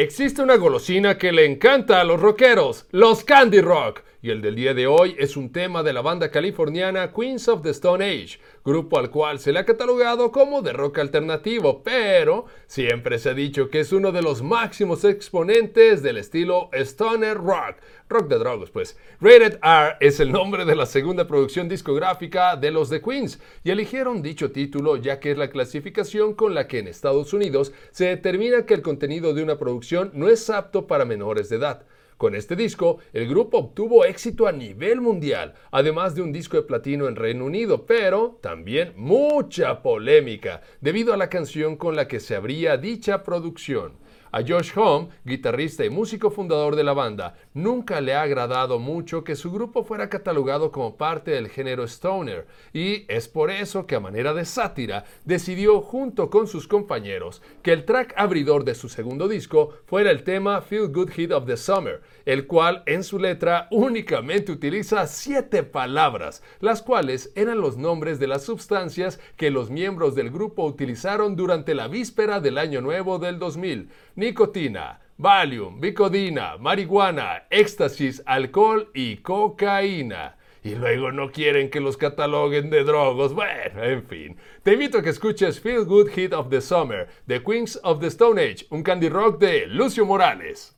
Existe una golosina que le encanta a los rockeros, los Candy Rock, y el del día de hoy es un tema de la banda californiana Queens of the Stone Age, grupo al cual se le ha catalogado como de rock alternativo, pero siempre se ha dicho que es uno de los máximos exponentes del estilo stoner rock, rock de drogos pues. Rated R es el nombre de la segunda producción discográfica de los The Queens y eligieron dicho título ya que es la clasificación con la que en Estados Unidos se determina que el contenido de una producción no es apto para menores de edad. Con este disco, el grupo obtuvo éxito a nivel mundial, además de un disco de platino en Reino Unido, pero también mucha polémica, debido a la canción con la que se abría dicha producción. A Josh Home, guitarrista y músico fundador de la banda, nunca le ha agradado mucho que su grupo fuera catalogado como parte del género stoner, y es por eso que a manera de sátira decidió junto con sus compañeros que el track abridor de su segundo disco fuera el tema Feel Good Hit of the Summer, el cual en su letra únicamente utiliza siete palabras, las cuales eran los nombres de las sustancias que los miembros del grupo utilizaron durante la víspera del Año Nuevo del 2000 nicotina, Valium, Bicodina, marihuana, éxtasis, alcohol y cocaína. Y luego no quieren que los cataloguen de drogos. Bueno, en fin. Te invito a que escuches Feel Good Hit of the Summer, The Queens of the Stone Age, un candy rock de Lucio Morales.